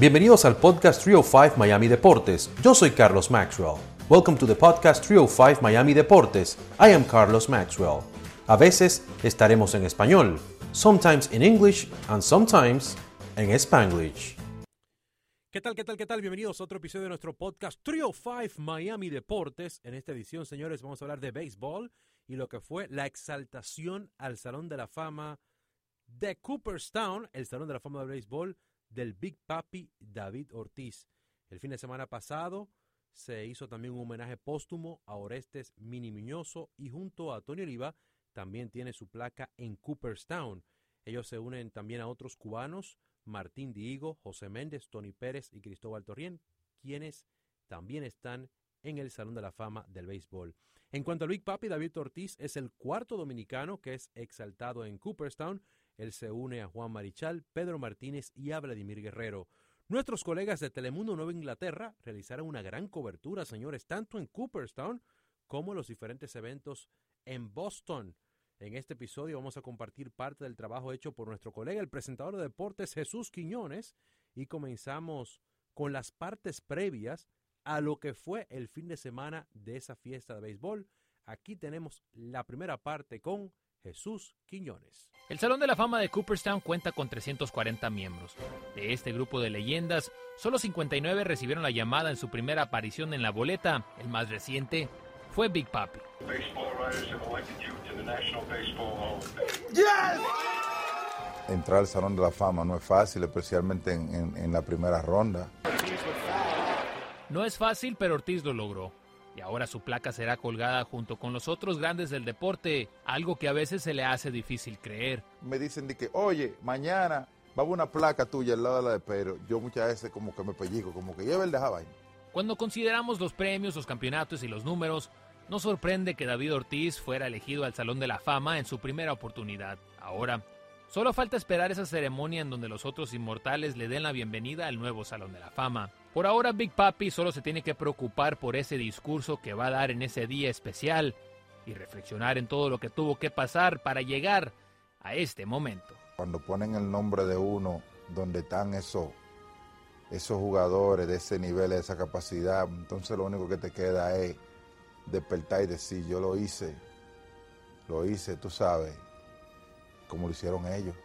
Bienvenidos al podcast 305 Miami Deportes. Yo soy Carlos Maxwell. Welcome to the podcast 305 Miami Deportes. I am Carlos Maxwell. A veces estaremos en español, sometimes in English and sometimes en Spanglish. ¿Qué tal, qué tal, qué tal? Bienvenidos a otro episodio de nuestro podcast 305 Miami Deportes. En esta edición, señores, vamos a hablar de béisbol y lo que fue la exaltación al Salón de la Fama de Cooperstown, el Salón de la Fama de Béisbol del Big Papi David Ortiz. El fin de semana pasado se hizo también un homenaje póstumo a Orestes Mini Miñoso y junto a Tony Oliva también tiene su placa en Cooperstown. Ellos se unen también a otros cubanos, Martín Diego, José Méndez, Tony Pérez y Cristóbal Torrien, quienes también están en el Salón de la Fama del Béisbol. En cuanto al Big Papi, David Ortiz es el cuarto dominicano que es exaltado en Cooperstown. Él se une a Juan Marichal, Pedro Martínez y a Vladimir Guerrero. Nuestros colegas de Telemundo Nueva Inglaterra realizaron una gran cobertura, señores, tanto en Cooperstown como en los diferentes eventos en Boston. En este episodio vamos a compartir parte del trabajo hecho por nuestro colega, el presentador de deportes Jesús Quiñones, y comenzamos con las partes previas a lo que fue el fin de semana de esa fiesta de béisbol. Aquí tenemos la primera parte con Jesús Quiñones. El Salón de la Fama de Cooperstown cuenta con 340 miembros. De este grupo de leyendas, solo 59 recibieron la llamada en su primera aparición en la boleta. El más reciente fue Big Papi. Entrar al Salón de la Fama no es fácil, especialmente en, en la primera ronda. No es fácil, pero Ortiz lo logró. Y ahora su placa será colgada junto con los otros grandes del deporte, algo que a veces se le hace difícil creer. Me dicen de que, oye, mañana va una placa tuya al lado de la de Pedro. Yo muchas veces como que me pellico, como que lleva el de vaina. Cuando consideramos los premios, los campeonatos y los números, no sorprende que David Ortiz fuera elegido al Salón de la Fama en su primera oportunidad. Ahora, solo falta esperar esa ceremonia en donde los otros inmortales le den la bienvenida al nuevo Salón de la Fama. Por ahora Big Papi solo se tiene que preocupar por ese discurso que va a dar en ese día especial y reflexionar en todo lo que tuvo que pasar para llegar a este momento. Cuando ponen el nombre de uno donde están esos, esos jugadores de ese nivel, de esa capacidad, entonces lo único que te queda es despertar y decir, yo lo hice, lo hice, tú sabes, como lo hicieron ellos.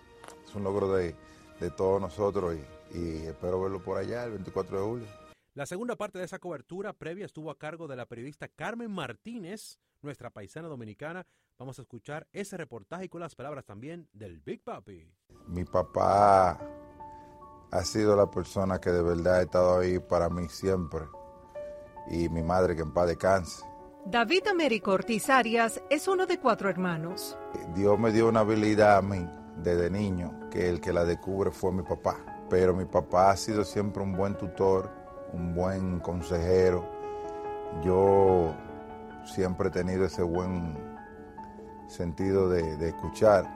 Es un logro de, de todos nosotros y, y espero verlo por allá el 24 de julio. La segunda parte de esa cobertura previa estuvo a cargo de la periodista Carmen Martínez, nuestra paisana dominicana. Vamos a escuchar ese reportaje y con las palabras también del Big Papi. Mi papá ha sido la persona que de verdad ha estado ahí para mí siempre. Y mi madre que en paz descanse. David Américo Ortiz Arias es uno de cuatro hermanos. Dios me dio una habilidad a mí desde niño, que el que la descubre fue mi papá. Pero mi papá ha sido siempre un buen tutor, un buen consejero. Yo siempre he tenido ese buen sentido de, de escuchar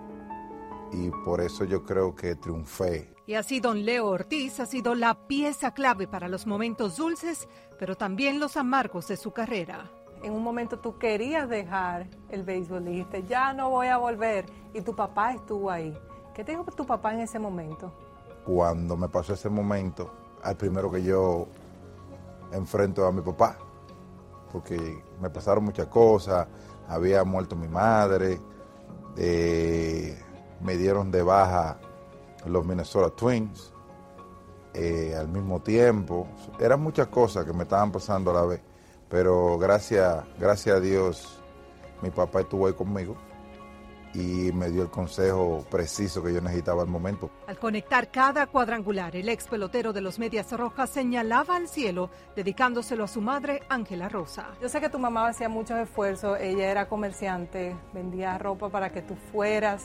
y por eso yo creo que triunfé. Y así don Leo Ortiz ha sido la pieza clave para los momentos dulces, pero también los amargos de su carrera en un momento tú querías dejar el béisbol, dijiste, ya no voy a volver, y tu papá estuvo ahí. ¿Qué te dijo tu papá en ese momento? Cuando me pasó ese momento, al primero que yo enfrento a mi papá, porque me pasaron muchas cosas, había muerto mi madre, eh, me dieron de baja los Minnesota Twins eh, al mismo tiempo, eran muchas cosas que me estaban pasando a la vez pero gracias, gracias a Dios, mi papá estuvo ahí conmigo y me dio el consejo preciso que yo necesitaba al momento. Al conectar cada cuadrangular, el ex pelotero de los Medias Rojas señalaba al cielo, dedicándoselo a su madre, Ángela Rosa. Yo sé que tu mamá hacía muchos esfuerzos, ella era comerciante, vendía ropa para que tú fueras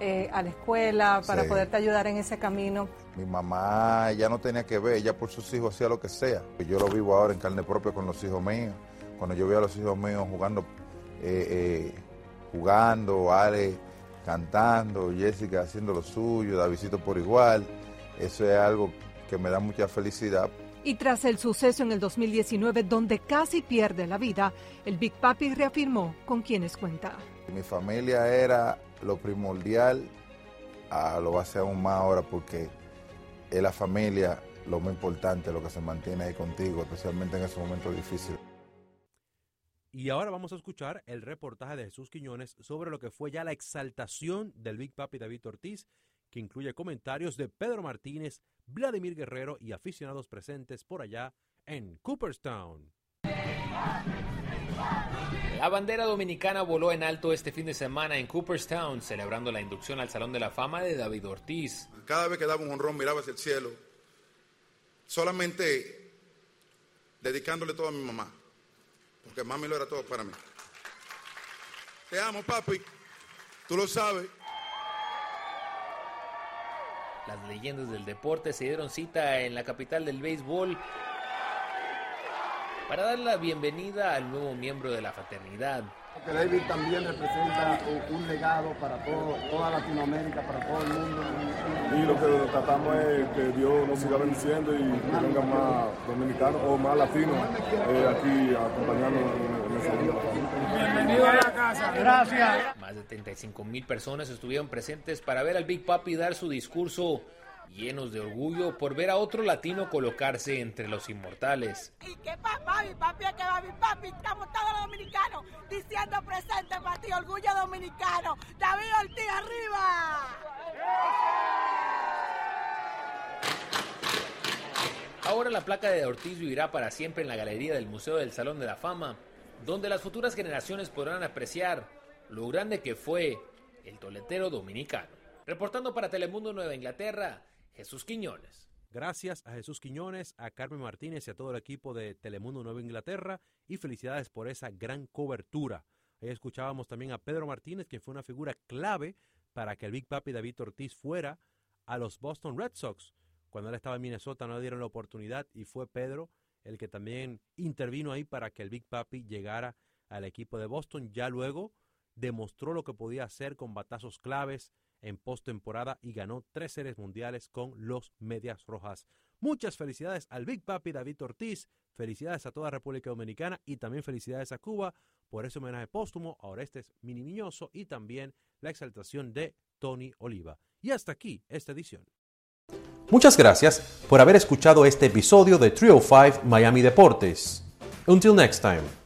eh, a la escuela, para Sí. poderte ayudar en ese camino. Mi mamá ya no tenía que ver, ella por sus hijos hacía lo que sea. Yo lo vivo ahora en carne propia con los hijos míos. Cuando yo veo a los hijos míos jugando, eh, eh, jugando, Ale cantando, Jessica haciendo lo suyo, Davidito por igual, eso es algo que me da mucha felicidad. Y tras el suceso en el 2019, donde casi pierde la vida, el Big Papi reafirmó con quienes cuenta. Mi familia era lo primordial, ah, lo va a ser aún más ahora porque es la familia lo más importante, lo que se mantiene ahí contigo, especialmente en esos momentos difíciles. Y ahora vamos a escuchar el reportaje de Jesús Quiñones sobre lo que fue ya la exaltación del Big Papi David Ortiz, que incluye comentarios de Pedro Martínez, Vladimir Guerrero y aficionados presentes por allá en Cooperstown. La bandera dominicana voló en alto este fin de semana en Cooperstown, celebrando la inducción al Salón de la Fama de David Ortiz. Cada vez que daba un honrón miraba hacia el cielo, solamente dedicándole todo a mi mamá, mami lo era todo para mí. Te amo, papi, tú lo sabes. Las leyendas del deporte se dieron cita en la capital del béisbol para dar la bienvenida al nuevo miembro de la fraternidad. Que David también representa un legado para todo, toda Latinoamérica, para todo el mundo. Y lo que tratamos es que Dios nos siga bendiciendo y que vengan más dominicanos o más latinos eh, aquí acompañándonos en, ese día. Bienvenido a la casa, gracias. Más de 35 mil personas estuvieron presentes para ver al Big Papi dar su discurso llenos de orgullo por ver a otro latino colocarse entre los inmortales. ¿Y qué? Mi papi que va mi papi. Estamos todos los dominicanos diciendo presente para ti, orgullo dominicano. David Ortiz arriba. Ahora la placa de Ortiz vivirá para siempre en la galería del Museo del Salón de la Fama, donde las futuras generaciones podrán apreciar lo grande que fue el toletero dominicano. Reportando para Telemundo Nueva Inglaterra, Jesús Quiñones. Gracias a Jesús Quiñones, a Carmen Martínez y a todo el equipo de Telemundo Nueva Inglaterra y felicidades por esa gran cobertura. Ahí escuchábamos también a Pedro Martínez, que fue una figura clave para que el Big Papi David Ortiz fuera a los Boston Red Sox. Cuando él estaba en Minnesota no le dieron la oportunidad y fue Pedro el que también intervino ahí para que el Big Papi llegara al equipo de Boston. Ya luego demostró lo que podía hacer con batazos claves, en postemporada y ganó tres series mundiales con los Medias Rojas. Muchas felicidades al Big Papi David Ortiz, felicidades a toda República Dominicana y también felicidades a Cuba por ese homenaje póstumo a Orestes Mini Miñoso y también la exaltación de Tony Oliva. Y hasta aquí esta edición. Muchas gracias por haber escuchado este episodio de Trio 5 Miami Deportes. Until next time.